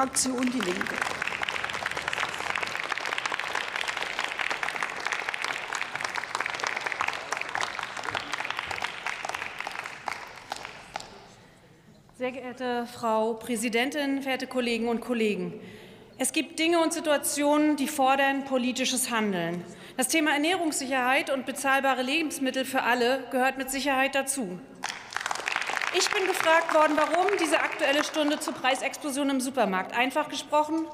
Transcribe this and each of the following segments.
Fraktion Die Linke. Sehr geehrte Frau Präsidentin, verehrte Kollegen und Kollegen! Es gibt Dinge und Situationen, die fordern politisches Handeln. Das Thema Ernährungssicherheit und bezahlbare Lebensmittel für alle gehört mit Sicherheit dazu. Ich bin gefragt worden, warum diese Aktuelle Stunde zur Preisexplosion im Supermarkt. Einfach gesprochen,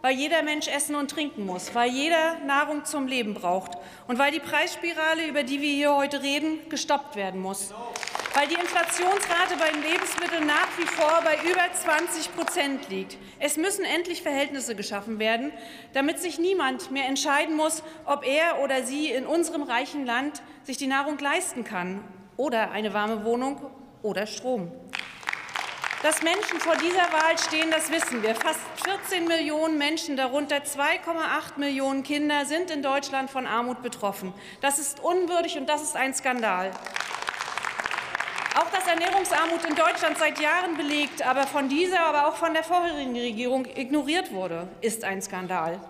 weil jeder Mensch essen und trinken muss, weil jeder Nahrung zum Leben braucht und weil die Preisspirale, über die wir hier heute reden, gestoppt werden muss weil die Inflationsrate bei den Lebensmitteln nach wie vor bei über 20 Prozent liegt. Es müssen endlich Verhältnisse geschaffen werden, damit sich niemand mehr entscheiden muss, ob er oder sie in unserem reichen Land sich die Nahrung leisten kann oder eine warme Wohnung oder Strom. Dass Menschen vor dieser Wahl stehen, das wissen wir. Fast 14 Millionen Menschen, darunter 2,8 Millionen Kinder, sind in Deutschland von Armut betroffen. Das ist unwürdig und das ist ein Skandal. Auch dass Ernährungsarmut in Deutschland seit Jahren belegt, aber von dieser, aber auch von der vorherigen Regierung ignoriert wurde, ist ein Skandal.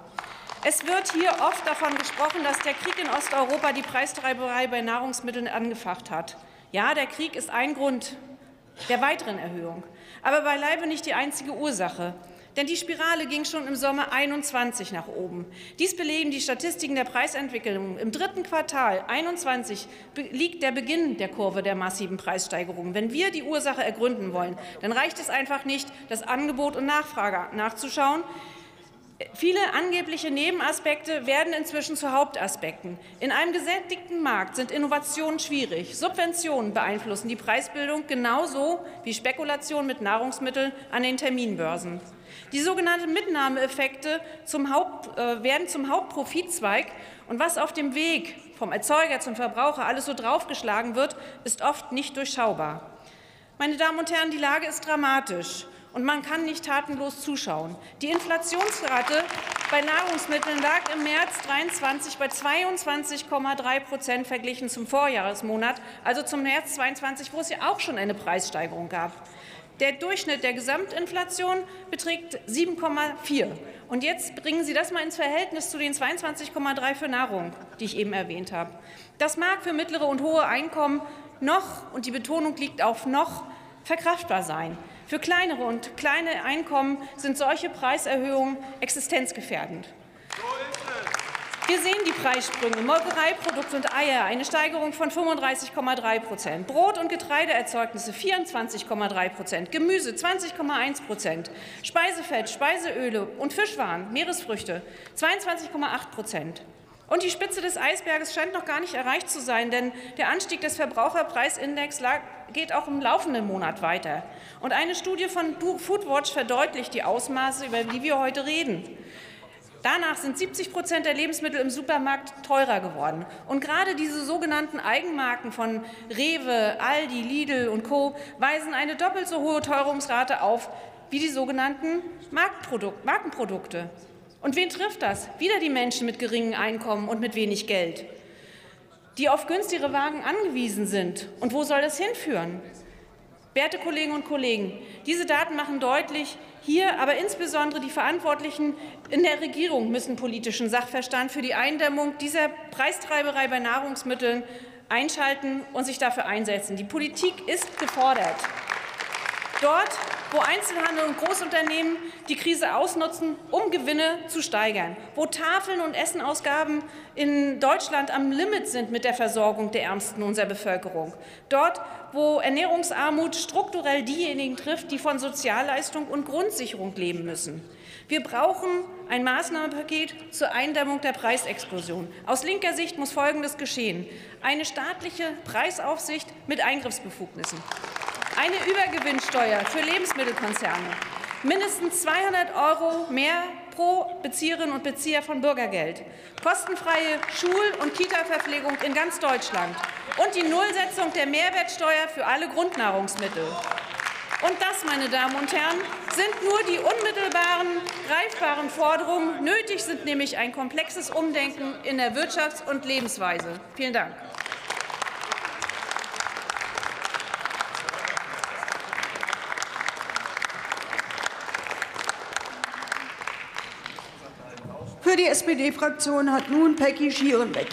Es wird hier oft davon gesprochen, dass der Krieg in Osteuropa die Preistreiberei bei Nahrungsmitteln angefacht hat. Ja, der Krieg ist ein Grund der weiteren Erhöhung, aber beileibe nicht die einzige Ursache. Denn die Spirale ging schon im Sommer 21 nach oben. Dies belegen die Statistiken der Preisentwicklung. Im dritten Quartal 21 liegt der Beginn der Kurve der massiven Preissteigerungen. Wenn wir die Ursache ergründen wollen, dann reicht es einfach nicht, das Angebot und Nachfrage nachzuschauen. Viele angebliche Nebenaspekte werden inzwischen zu Hauptaspekten. In einem gesättigten Markt sind Innovationen schwierig. Subventionen beeinflussen die Preisbildung genauso wie Spekulation mit Nahrungsmitteln an den Terminbörsen. Die sogenannten Mitnahmeeffekte zum Haupt, äh, werden zum Hauptprofitzweig. Und was auf dem Weg vom Erzeuger zum Verbraucher alles so draufgeschlagen wird, ist oft nicht durchschaubar. Meine Damen und Herren, die Lage ist dramatisch und man kann nicht tatenlos zuschauen. Die Inflationsrate bei Nahrungsmitteln lag im März 23 bei 22,3 Prozent verglichen zum Vorjahresmonat, also zum März 22, wo es ja auch schon eine Preissteigerung gab. Der Durchschnitt der Gesamtinflation beträgt 7,4. Und jetzt bringen Sie das mal ins Verhältnis zu den 22,3 für Nahrung, die ich eben erwähnt habe. Das mag für mittlere und hohe Einkommen noch, und die Betonung liegt auf noch, verkraftbar sein. Für kleinere und kleine Einkommen sind solche Preiserhöhungen existenzgefährdend. Wir sehen die Preissprünge. Molkereiprodukte und Eier, eine Steigerung von 35,3 Prozent. Brot- und Getreideerzeugnisse 24,3 Prozent. Gemüse 20,1 Prozent. Speisefett, Speiseöle und Fischwaren, Meeresfrüchte 22,8 Prozent. Und die Spitze des Eisberges scheint noch gar nicht erreicht zu sein, denn der Anstieg des Verbraucherpreisindex geht auch im laufenden Monat weiter. Und eine Studie von Foodwatch verdeutlicht die Ausmaße, über die wir heute reden. Danach sind 70 Prozent der Lebensmittel im Supermarkt teurer geworden. Und gerade diese sogenannten Eigenmarken von Rewe, Aldi, Lidl und Co. weisen eine doppelt so hohe Teuerungsrate auf wie die sogenannten Markenprodukte. Und wen trifft das? Wieder die Menschen mit geringem Einkommen und mit wenig Geld, die auf günstigere Wagen angewiesen sind. Und wo soll das hinführen? Werte Kolleginnen und Kollegen, diese Daten machen deutlich, hier, aber insbesondere die Verantwortlichen in der Regierung müssen politischen Sachverstand für die Eindämmung dieser Preistreiberei bei Nahrungsmitteln einschalten und sich dafür einsetzen. Die Politik ist gefordert. Dort, wo Einzelhandel und Großunternehmen die Krise ausnutzen, um Gewinne zu steigern, wo Tafeln und Essenausgaben in Deutschland am Limit sind mit der Versorgung der Ärmsten unserer Bevölkerung, dort, wo Ernährungsarmut strukturell diejenigen trifft, die von Sozialleistung und Grundsicherung leben müssen. Wir brauchen ein Maßnahmenpaket zur Eindämmung der Preisexplosion. Aus linker Sicht muss Folgendes geschehen. Eine staatliche Preisaufsicht mit Eingriffsbefugnissen eine Übergewinnsteuer für Lebensmittelkonzerne, mindestens 200 Euro mehr pro Bezieherin und Bezieher von Bürgergeld, kostenfreie Schul- und Kita-Verpflegung in ganz Deutschland und die Nullsetzung der Mehrwertsteuer für alle Grundnahrungsmittel. Und das, meine Damen und Herren, sind nur die unmittelbaren, greifbaren Forderungen. Nötig sind nämlich ein komplexes Umdenken in der Wirtschafts- und Lebensweise. Vielen Dank. Für die SPD-Fraktion hat nun Peggy Schierenbeck